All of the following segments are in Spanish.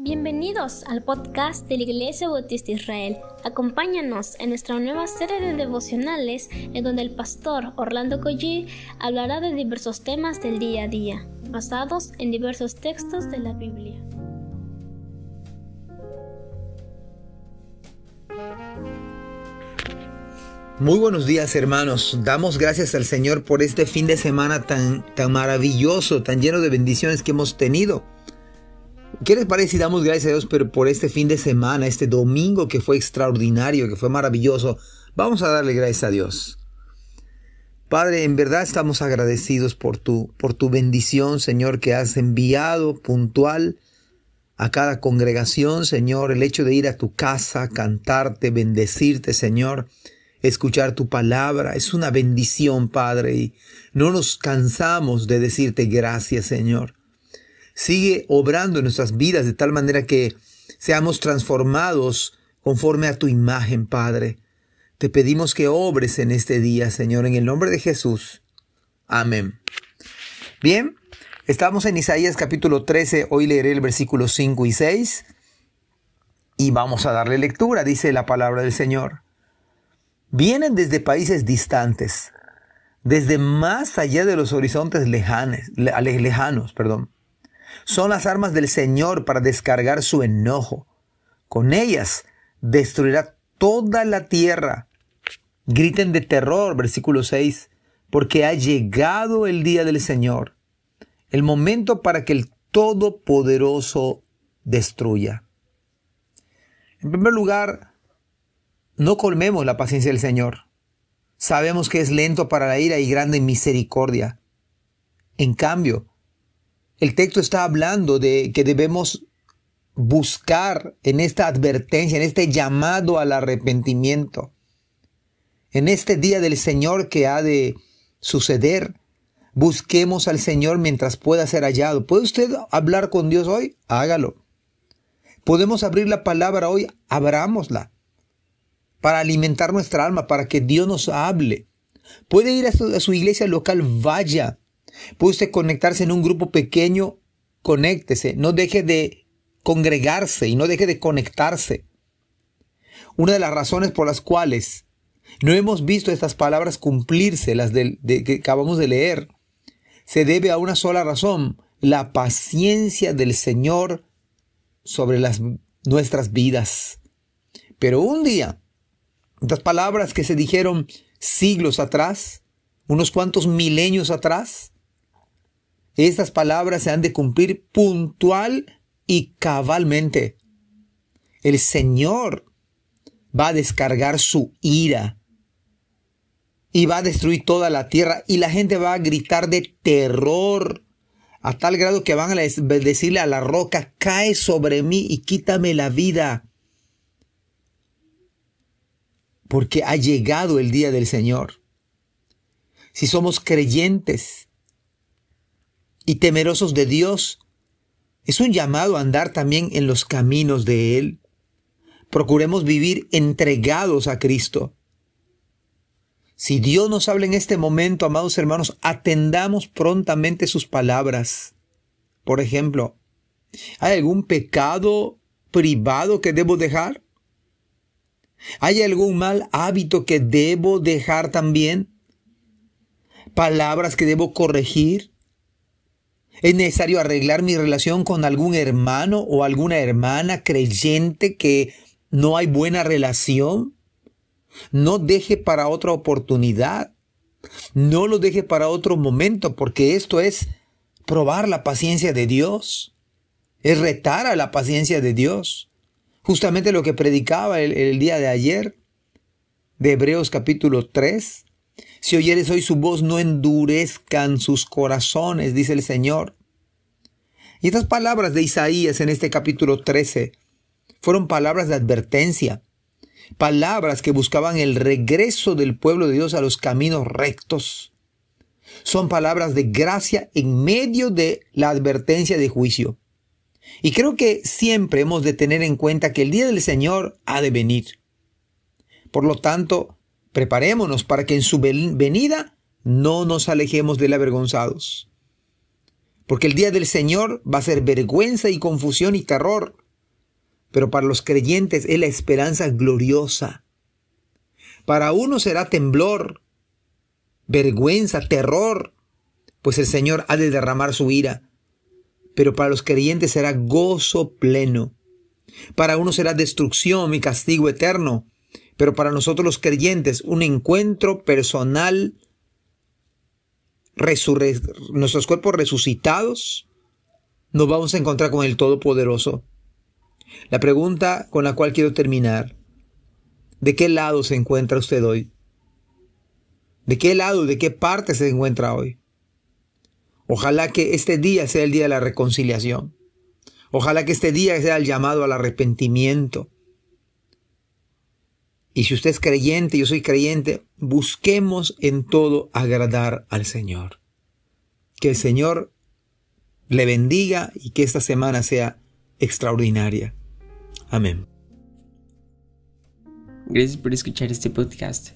Bienvenidos al podcast de la Iglesia Bautista Israel. Acompáñanos en nuestra nueva serie de devocionales en donde el pastor Orlando Collie hablará de diversos temas del día a día, basados en diversos textos de la Biblia. Muy buenos días hermanos, damos gracias al Señor por este fin de semana tan, tan maravilloso, tan lleno de bendiciones que hemos tenido. ¿Qué les parece si damos gracias a Dios pero por este fin de semana, este domingo que fue extraordinario, que fue maravilloso? Vamos a darle gracias a Dios. Padre, en verdad estamos agradecidos por tu, por tu bendición, Señor, que has enviado puntual a cada congregación, Señor, el hecho de ir a tu casa, cantarte, bendecirte, Señor, escuchar tu palabra, es una bendición, Padre, y no nos cansamos de decirte gracias, Señor. Sigue obrando en nuestras vidas de tal manera que seamos transformados conforme a tu imagen, Padre. Te pedimos que obres en este día, Señor, en el nombre de Jesús. Amén. Bien, estamos en Isaías capítulo 13, hoy leeré el versículo 5 y 6 y vamos a darle lectura, dice la palabra del Señor. Vienen desde países distantes, desde más allá de los horizontes lejanos, lejanos perdón son las armas del Señor para descargar su enojo. Con ellas destruirá toda la tierra. Griten de terror, versículo 6, porque ha llegado el día del Señor, el momento para que el Todopoderoso destruya. En primer lugar, no colmemos la paciencia del Señor. Sabemos que es lento para la ira y grande misericordia. En cambio, el texto está hablando de que debemos buscar en esta advertencia, en este llamado al arrepentimiento, en este día del Señor que ha de suceder, busquemos al Señor mientras pueda ser hallado. ¿Puede usted hablar con Dios hoy? Hágalo. Podemos abrir la palabra hoy, abrámosla, para alimentar nuestra alma, para que Dios nos hable. Puede ir a su, a su iglesia local, vaya. Puede usted conectarse en un grupo pequeño, conéctese, no deje de congregarse y no deje de conectarse. Una de las razones por las cuales no hemos visto estas palabras cumplirse, las que acabamos de leer, se debe a una sola razón, la paciencia del Señor sobre nuestras vidas. Pero un día, estas palabras que se dijeron siglos atrás, unos cuantos milenios atrás, estas palabras se han de cumplir puntual y cabalmente. El Señor va a descargar su ira y va a destruir toda la tierra y la gente va a gritar de terror a tal grado que van a decirle a la roca, cae sobre mí y quítame la vida. Porque ha llegado el día del Señor. Si somos creyentes, y temerosos de Dios. Es un llamado a andar también en los caminos de Él. Procuremos vivir entregados a Cristo. Si Dios nos habla en este momento, amados hermanos, atendamos prontamente sus palabras. Por ejemplo, ¿hay algún pecado privado que debo dejar? ¿Hay algún mal hábito que debo dejar también? ¿Palabras que debo corregir? ¿Es necesario arreglar mi relación con algún hermano o alguna hermana creyente que no hay buena relación? No deje para otra oportunidad. No lo deje para otro momento, porque esto es probar la paciencia de Dios. Es retar a la paciencia de Dios. Justamente lo que predicaba el, día de ayer de Hebreos capítulo 3. Si oyeres hoy su voz, no endurezcan sus corazones, dice el Señor. Y estas palabras de Isaías en este capítulo 13 fueron palabras de advertencia, palabras que buscaban el regreso del pueblo de Dios a los caminos rectos. Son palabras de gracia en medio de la advertencia de juicio. Y creo que siempre hemos de tener en cuenta que el día del Señor ha de venir. Por lo tanto, Preparémonos para que en su venida no nos alejemos de avergonzados. Porque el día del Señor va a ser vergüenza y confusión y terror pero para los creyentes es la esperanza gloriosa. Para uno será temblor, vergüenza, terror, pues el Señor ha de derramar su ira, pero para los creyentes será gozo pleno. Para uno será destrucción y castigo eterno, pero para nosotros los creyentes un encuentro personal, nuestros cuerpos resucitados, nos vamos a encontrar con el Todopoderoso. La pregunta con la cual quiero terminar, ¿de qué lado se encuentra usted hoy? ¿De qué lado, de qué parte se encuentra hoy? Ojalá que este día sea el día de la reconciliación. Ojalá que este día sea el llamado al arrepentimiento. Y si usted es creyente, yo soy creyente, busquemos en todo agradar al Señor. Que el Señor le bendiga y que esta semana sea extraordinaria. Amén. Gracias por escuchar este podcast.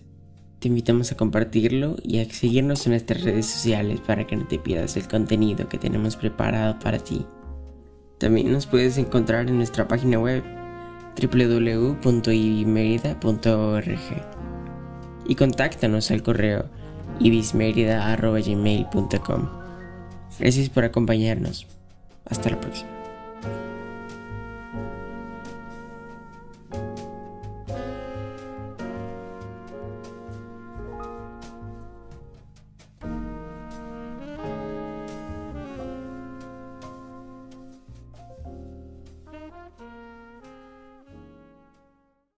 Te invitamos a compartirlo y a seguirnos en nuestras redes sociales para que no te pierdas el contenido que tenemos preparado para ti. También nos puedes encontrar en nuestra página web www.ibismerida.org y contáctanos al correo ibismerida.gmail.com. Gracias por acompañarnos. Hasta la próxima.